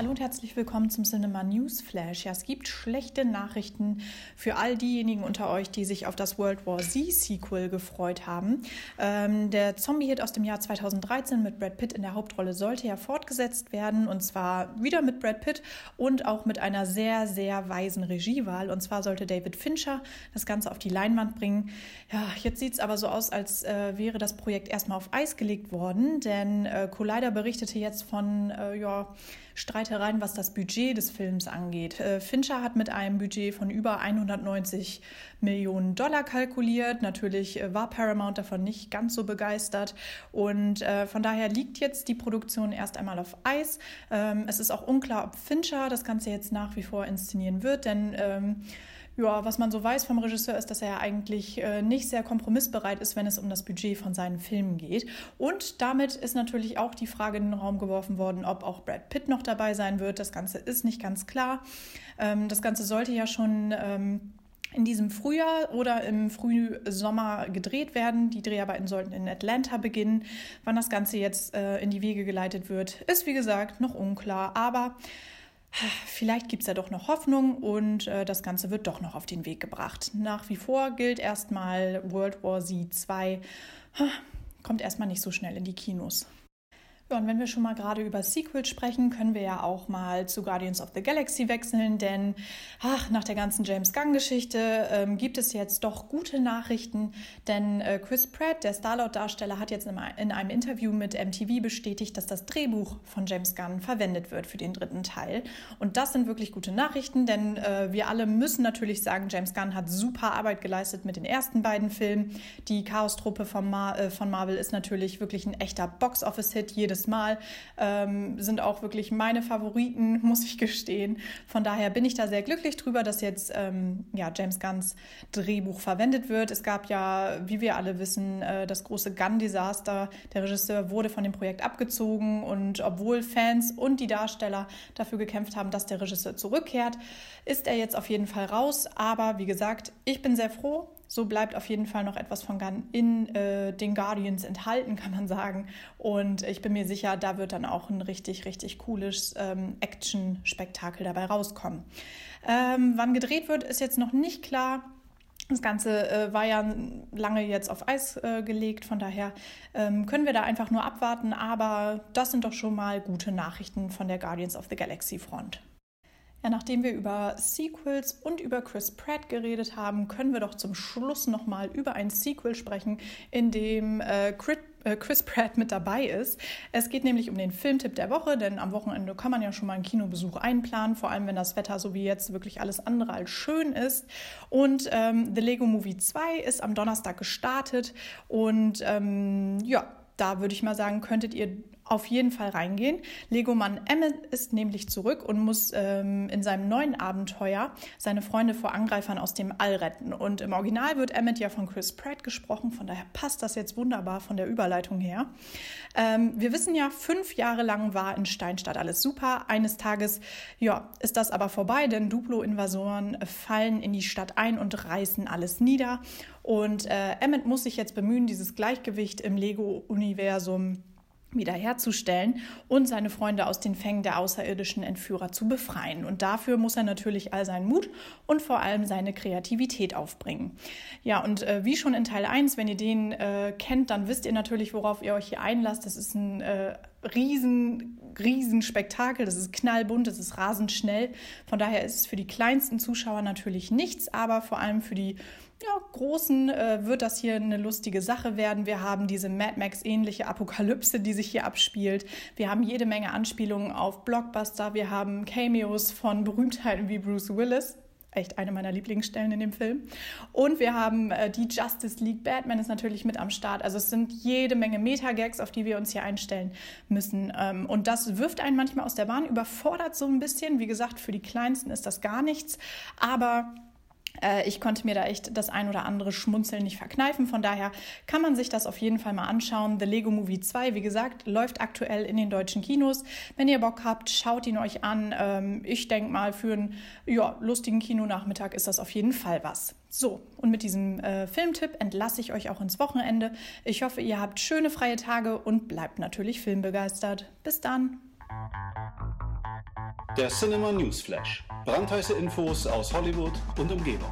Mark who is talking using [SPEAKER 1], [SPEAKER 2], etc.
[SPEAKER 1] Hallo und herzlich willkommen zum Cinema News Flash. Ja, es gibt schlechte Nachrichten für all diejenigen unter euch, die sich auf das World War Z Sequel gefreut haben. Ähm, der Zombie-Hit aus dem Jahr 2013 mit Brad Pitt in der Hauptrolle sollte ja fortgesetzt werden und zwar wieder mit Brad Pitt und auch mit einer sehr, sehr weisen Regiewahl. Und zwar sollte David Fincher das Ganze auf die Leinwand bringen. Ja, jetzt sieht es aber so aus, als äh, wäre das Projekt erstmal auf Eis gelegt worden, denn äh, Collider berichtete jetzt von, äh, ja, Streitereien, was das Budget des Films angeht. Äh, Fincher hat mit einem Budget von über 190 Millionen Dollar kalkuliert. Natürlich äh, war Paramount davon nicht ganz so begeistert und äh, von daher liegt jetzt die Produktion erst einmal auf Eis. Ähm, es ist auch unklar, ob Fincher das Ganze jetzt nach wie vor inszenieren wird, denn ähm, ja, was man so weiß vom Regisseur ist, dass er eigentlich äh, nicht sehr kompromissbereit ist, wenn es um das Budget von seinen Filmen geht. Und damit ist natürlich auch die Frage in den Raum geworfen worden, ob auch Brad Pitt noch dabei sein wird. Das Ganze ist nicht ganz klar. Ähm, das Ganze sollte ja schon ähm, in diesem Frühjahr oder im Frühsommer gedreht werden. Die Dreharbeiten sollten in Atlanta beginnen. Wann das Ganze jetzt äh, in die Wege geleitet wird, ist wie gesagt noch unklar. Aber vielleicht gibt es ja doch noch Hoffnung und äh, das Ganze wird doch noch auf den Weg gebracht. Nach wie vor gilt erstmal World War Z 2, kommt erstmal nicht so schnell in die Kinos. Ja, und wenn wir schon mal gerade über Sequels sprechen, können wir ja auch mal zu Guardians of the Galaxy wechseln, denn ach, nach der ganzen James Gunn-Geschichte ähm, gibt es jetzt doch gute Nachrichten, denn äh, Chris Pratt, der Starlord-Darsteller, hat jetzt in, in, einem Interview mit MTV bestätigt, dass das Drehbuch von James Gunn verwendet wird für den dritten Teil. Und das sind wirklich gute Nachrichten, denn äh, wir alle müssen natürlich sagen, James Gunn hat super Arbeit geleistet mit den ersten beiden Filmen. Die Chaos-Truppe von, Mar äh, von Marvel ist natürlich wirklich ein echter Box-Office-Hit. Jedes Mal. Ähm, sind auch wirklich meine Favoriten, muss ich gestehen. Von daher bin ich da sehr glücklich drüber, dass jetzt ähm, ja, James Gunns Drehbuch verwendet wird. Es gab ja, wie wir alle wissen, äh, das große Gun-Desaster. Der Regisseur wurde von dem Projekt abgezogen und obwohl Fans und die Darsteller dafür gekämpft haben, dass der Regisseur zurückkehrt, ist er jetzt auf jeden Fall raus. Aber wie gesagt, ich bin sehr froh, so bleibt auf jeden Fall noch etwas von Gunn in äh, den Guardians enthalten, kann man sagen. Und ich bin mir sicher, da wird dann auch ein richtig, richtig cooles ähm, Action-Spektakel dabei rauskommen. Ähm, wann gedreht wird, ist jetzt noch nicht klar. Das Ganze äh, war ja lange jetzt auf Eis äh, gelegt, von daher ähm, können wir da einfach nur abwarten. Aber das sind doch schon mal gute Nachrichten von der Guardians of the Galaxy Front. Ja, nachdem wir über Sequels und über Chris Pratt geredet haben, können wir doch zum Schluss nochmal über ein Sequel sprechen, in dem äh, äh, Chris Pratt mit dabei ist. Es geht nämlich um den Filmtipp der Woche, denn am Wochenende kann man ja schon mal einen Kinobesuch einplanen, vor allem wenn das Wetter so wie jetzt wirklich alles andere als schön ist. Und ähm, The Lego Movie 2 ist am Donnerstag gestartet und ähm, ja, da würde ich mal sagen, könntet ihr auf jeden Fall reingehen. Legomann Emmett ist nämlich zurück und muss ähm, in seinem neuen Abenteuer seine Freunde vor Angreifern aus dem All retten. Und im Original wird Emmett ja von Chris Pratt gesprochen, von daher passt das jetzt wunderbar von der Überleitung her. Ähm, wir wissen ja, fünf Jahre lang war in Steinstadt alles super. Eines Tages, ja, ist das aber vorbei, denn Duplo-Invasoren fallen in die Stadt ein und reißen alles nieder. Und äh, Emmett muss sich jetzt bemühen, dieses Gleichgewicht im Lego-Universum wiederherzustellen und seine Freunde aus den Fängen der außerirdischen Entführer zu befreien. Und dafür muss er natürlich all seinen Mut und vor allem seine Kreativität aufbringen. Ja, und äh, wie schon in Teil 1, wenn ihr den äh, kennt, dann wisst ihr natürlich, worauf ihr euch hier einlasst. Das ist ein äh, riesen, riesen Spektakel. Das ist knallbunt, das ist rasend schnell. Von daher ist es für die kleinsten Zuschauer natürlich nichts, aber vor allem für die ja, Großen äh, wird das hier eine lustige Sache werden. Wir haben diese Mad Max-ähnliche Apokalypse, die sich hier abspielt. Wir haben jede Menge Anspielungen auf Blockbuster. Wir haben Cameos von Berühmtheiten wie Bruce Willis. Echt eine meiner Lieblingsstellen in dem Film. Und wir haben äh, die Justice League. Batman ist natürlich mit am Start. Also es sind jede Menge Meta-Gags, auf die wir uns hier einstellen müssen. Ähm, und das wirft einen manchmal aus der Bahn, überfordert so ein bisschen. Wie gesagt, für die Kleinsten ist das gar nichts. Aber ich konnte mir da echt das ein oder andere Schmunzeln nicht verkneifen. Von daher kann man sich das auf jeden Fall mal anschauen. The Lego Movie 2, wie gesagt, läuft aktuell in den deutschen Kinos. Wenn ihr Bock habt, schaut ihn euch an. Ähm, ich denke mal, für einen ja, lustigen Kinonachmittag ist das auf jeden Fall was. So, und mit diesem äh, Filmtipp entlasse ich euch auch ins Wochenende. Ich hoffe, ihr habt schöne freie Tage und bleibt natürlich filmbegeistert. Bis dann!
[SPEAKER 2] Der Cinema News Flash. Brandheiße Infos aus Hollywood und Umgebung.